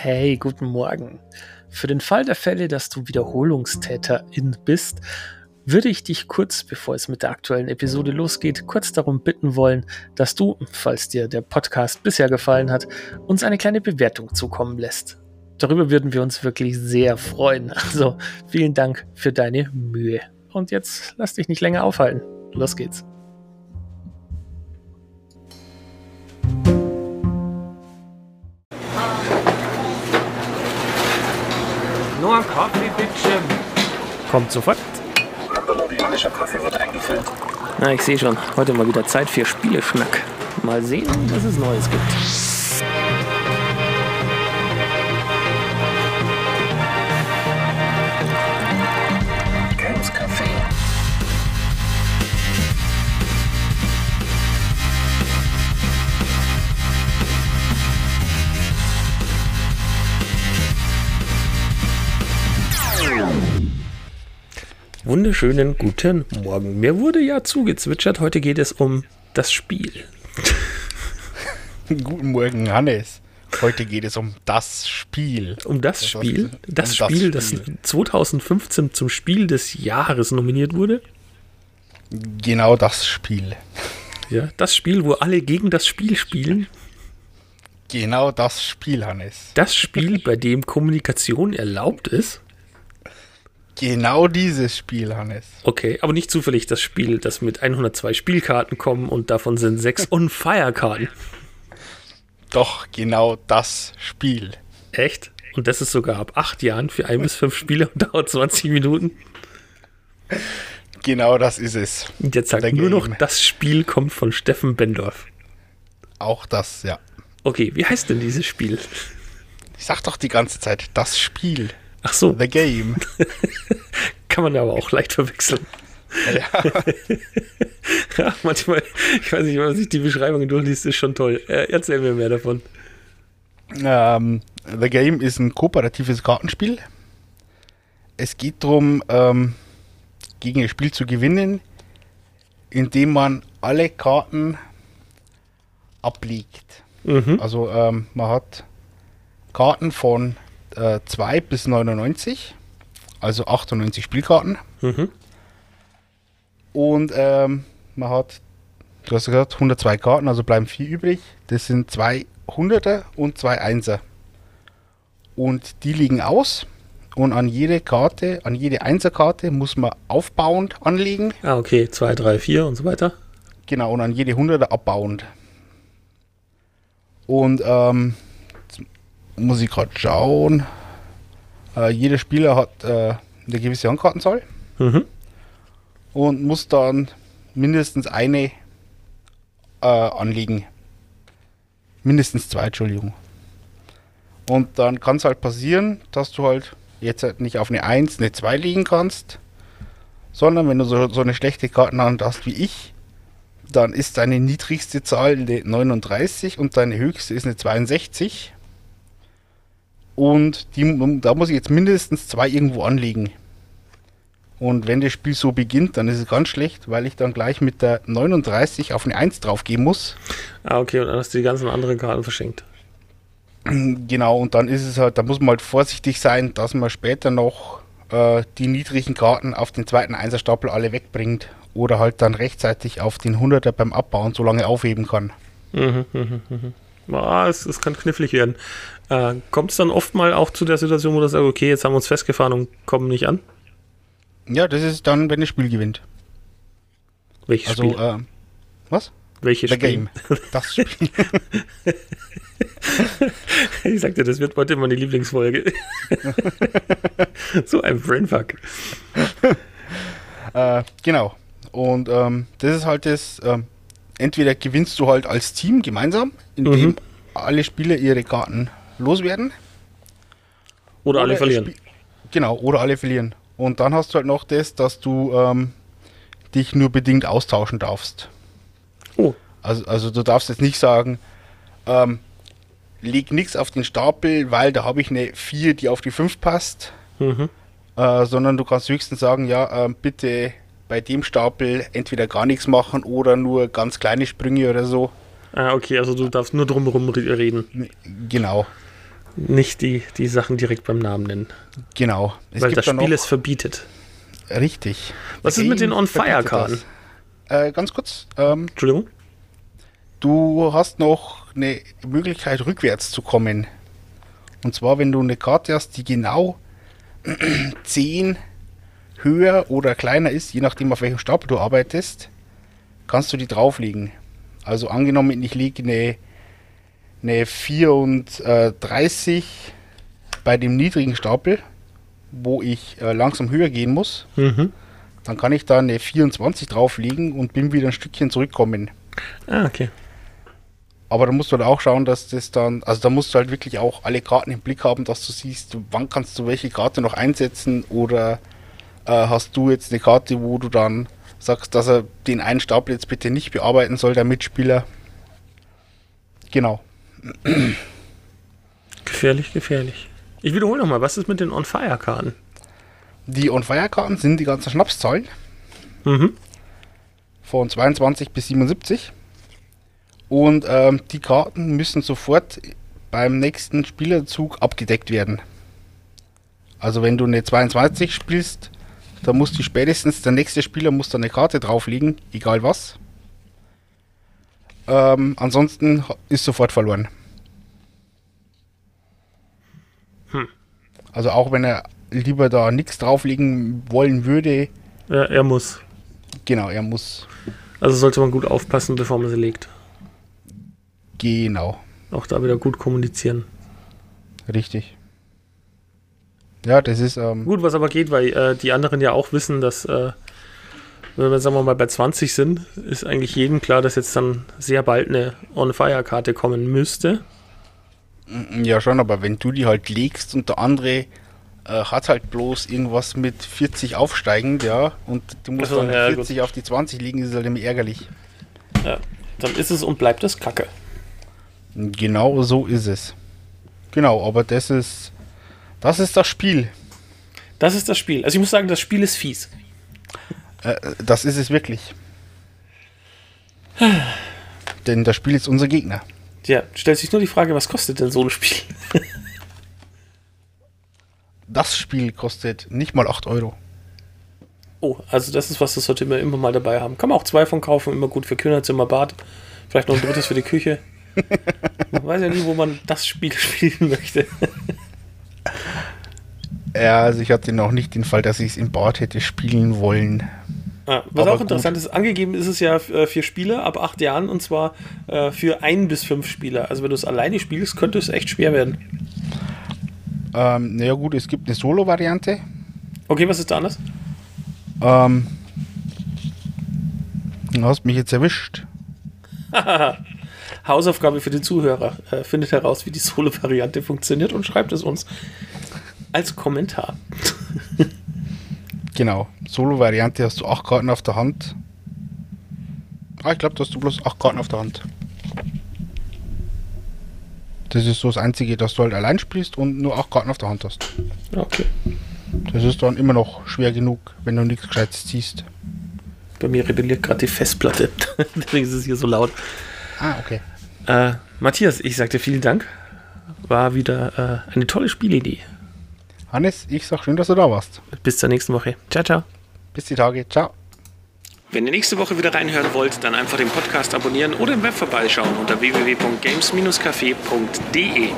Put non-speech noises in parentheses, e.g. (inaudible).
Hey, guten Morgen. Für den Fall der Fälle, dass du Wiederholungstäterin bist, würde ich dich kurz, bevor es mit der aktuellen Episode losgeht, kurz darum bitten wollen, dass du, falls dir der Podcast bisher gefallen hat, uns eine kleine Bewertung zukommen lässt. Darüber würden wir uns wirklich sehr freuen. Also vielen Dank für deine Mühe. Und jetzt lass dich nicht länger aufhalten. Los geht's. Nur ein Kaffee, bitte. Kommt sofort. Kolumbianischer Kaffee wird eingefüllt. Na, ich sehe schon. Heute mal wieder Zeit für Spieleschnack. Mal sehen, was es Neues gibt. Wunderschönen guten Morgen. Mir wurde ja zugezwitschert, heute geht es um das Spiel. (laughs) Guten Morgen, Hannes. Heute geht es um das Spiel. Um das Das Spiel, das Um das Spiel, das Spiel. 2015 zum Spiel des Jahres nominiert wurde. Genau das Spiel. Ja, das Spiel, wo alle gegen das Spiel spielen. Genau das Spiel, Hannes. Das Spiel, bei dem Kommunikation erlaubt ist. Genau dieses Spiel, Hannes. Okay, aber nicht zufällig das Spiel, das mit 102 Spielkarten kommen und davon sind sechs (laughs) On-Fire-Karten. Doch genau das Spiel. Echt? Und das ist sogar ab acht Jahren für ein bis fünf Spiele und dauert 20 Minuten. Genau das ist es. Und jetzt sagt nur noch, das Spiel kommt von Steffen Bendorf. Auch das, ja. Okay, wie heißt denn dieses Spiel? Ich sag doch die ganze Zeit, das Spiel. Ach so, The Game. (laughs) kann man aber auch leicht verwechseln. ja. (laughs) Ja, manchmal, ich weiß nicht, wenn man sich die Beschreibungen durchliest, ist schon toll. Äh, erzähl mir mehr davon. ähm, The Game ist ein kooperatives Kartenspiel. Es geht darum, ähm, gegen ein Spiel zu gewinnen, indem man alle Karten ablegt. Mhm. Also ähm, man hat Karten von äh, 2 bis 99, also 98 Spielkarten. Mhm. Und ähm, man hat, du hast gesagt, 102 Karten, also bleiben vier übrig. Das sind zwei Hunderter und zwei Einser. Und die liegen aus. Und an jede Karte, an jede Einserkarte muss man aufbauend anlegen. Ah, okay, 2, 3, 4 und so weiter. Genau, und an jede Hunderter abbauend. Und ähm, muss ich gerade schauen. Äh, jeder Spieler hat äh, eine gewisse Handkartenzahl Mhm. und muss dann mindestens eine äh, anlegen. Mindestens zwei, Entschuldigung. Und dann kann es halt passieren, dass du halt jetzt halt nicht auf eine 1, eine 2 legen kannst, sondern wenn du so, so eine schlechte Kartenhand hast wie ich, dann ist deine niedrigste Zahl eine 39 und deine höchste ist eine 62. Und die, da muss ich jetzt mindestens zwei irgendwo anlegen. Und wenn das Spiel so beginnt, dann ist es ganz schlecht, weil ich dann gleich mit der 39 auf eine 1 draufgehen muss. Ah, okay, und dann hast du die ganzen anderen Karten verschenkt. Genau, und dann ist es halt, da muss man halt vorsichtig sein, dass man später noch äh, die niedrigen Karten auf den zweiten Einserstapel alle wegbringt. Oder halt dann rechtzeitig auf den 100er beim Abbauen so lange aufheben kann. Mhm, mhm, mhm. Ah, es, es kann knifflig werden. Äh, Kommt es dann oft mal auch zu der Situation, wo du sagst, okay, jetzt haben wir uns festgefahren und kommen nicht an? Ja, das ist dann, wenn das Spiel gewinnt. Welches Also, Spiel? äh, was? Welches The Spiel? Game. Das (laughs) Spiel. Ich sagte, das wird heute meine Lieblingsfolge. so ein Brainfuck. Äh, genau. Und ähm, das ist halt das, ähm, entweder gewinnst du halt als Team gemeinsam, indem Mhm. Alle Spieler ihre Karten loswerden. Oder alle es verlieren. spie- Genau, oder alle verlieren. Und dann hast du halt noch das, dass du ähm, dich nur bedingt austauschen darfst. Oh, Also, also du darfst jetzt nicht sagen, ähm, leg nichts auf den Stapel, weil da habe ich eine 4, die auf die 5 passt. mhm. Äh, sondern du kannst höchstens sagen, ja, ähm, bitte bei dem Stapel entweder gar nichts machen oder nur ganz kleine Sprünge oder so. Ah, okay, also du darfst nur drumherum re- reden. Genau. Nicht die, die Sachen direkt beim Namen nennen. Genau. Es weil das Spiel es verbietet. Richtig. Was ist mit den On-Fire-Karten? Äh, ganz kurz. Ähm, Entschuldigung? du hast noch eine Möglichkeit, rückwärts zu kommen. Und zwar, wenn du eine Karte hast, die genau (clears throat) 10 höher oder kleiner ist, je nachdem, auf welchem Stapel du arbeitest, kannst du die drauflegen. Also angenommen, ich lege eine, eine 34 bei dem niedrigen Stapel, wo ich äh, langsam höher gehen muss, Mhm. dann kann ich da eine 24 drauflegen und bin wieder ein Stückchen zurückkommen. Ah, okay. Aber da musst du halt auch schauen, dass das dann, also da musst du halt wirklich auch alle Karten im Blick haben, dass du siehst, wann kannst du welche Karte noch einsetzen oder äh, hast du jetzt eine Karte, wo du dann sagst, dass er den einen Stapel jetzt bitte nicht bearbeiten soll, der Mitspieler. Genau. Gefährlich, gefährlich. Ich wiederhole nochmal, was ist mit den On-Fire-Karten? Die On-Fire-Karten sind die ganzen Schnapszahlen Mhm. von 22 bis 77. Und ähm, die Karten müssen sofort beim nächsten Spielerzug abgedeckt werden. Also wenn du eine 22 spielst, dann muss die spätestens der nächste Spieler muss da eine Karte drauflegen, egal was. Ähm, ansonsten ist sofort verloren. Also auch wenn er lieber da nichts drauflegen wollen würde, Ja, er muss. genau, er muss Also sollte man gut aufpassen, bevor man sie legt. genau. Auch da wieder gut kommunizieren. Richtig. Ja, das ist, ähm, Gut, was aber geht, weil äh, die anderen ja auch wissen, dass, äh, wenn wir sagen wir mal bei 20 sind, ist eigentlich jedem klar, dass jetzt dann sehr bald eine On-Fire-Karte kommen müsste. ja schon, aber wenn du die halt legst und der andere äh, hat halt bloß irgendwas mit 40 aufsteigend, ja, und du musst Ach so, dann ja, 40 auf die 20 liegen, ist halt immer ärgerlich. Ja, dann ist es und bleibt es Kacke. Genau so ist es. Genau, aber das ist, das ist das Spiel. Das ist das Spiel. Also ich muss sagen, das Spiel ist fies. Äh, das ist es wirklich. Denn das Spiel ist unser Gegner. Ja, stellt sich nur die Frage, was kostet denn so ein Spiel? Das Spiel kostet nicht mal 8 Euro. Oh, also das ist was, das sollte man immer mal dabei haben. Kann man auch zwei von kaufen, immer gut für Kinderzimmer, Bad. Vielleicht noch ein drittes für die Küche. (laughs) Man weiß ja nie, wo man das Spiel (laughs) spielen möchte. Ja, also ich hatte noch nicht den Fall, dass ich es im Bad hätte spielen wollen. Ah, was Aber auch interessant ist, angegeben ist es ja äh, für Spieler ab acht Jahren und zwar äh, für ein bis fünf Spieler. Also wenn du es alleine spielst, könnte es echt schwer werden. Ähm, naja gut, es gibt eine Solo-Variante. Okay, was ist da anders? Ähm, du hast mich jetzt erwischt. (laughs) Hausaufgabe für den Zuhörer. Äh, findet heraus, wie die Solo-Variante funktioniert und schreibt es uns als Kommentar. Genau. Solo-Variante hast du acht Karten auf der Hand. Ah, ich glaube, da hast du bloß acht Karten auf der Hand. Das ist so das Einzige, dass du halt allein spielst und nur acht Karten auf der Hand hast. Okay. Das ist dann immer noch schwer genug, wenn du nichts Gescheites ziehst. Bei mir rebelliert gerade die Festplatte. (laughs) Deswegen ist es hier so laut. Ah, okay. Äh, Matthias, ich sagte vielen Dank. War wieder äh, eine tolle Spielidee. Hannes, ich sag schön, dass du da warst. Bis zur nächsten Woche. Ciao, ciao. Bis die Tage. Ciao. Wenn ihr nächste Woche wieder reinhören wollt, dann einfach den Podcast abonnieren oder im Web vorbeischauen unter www.games-café.de.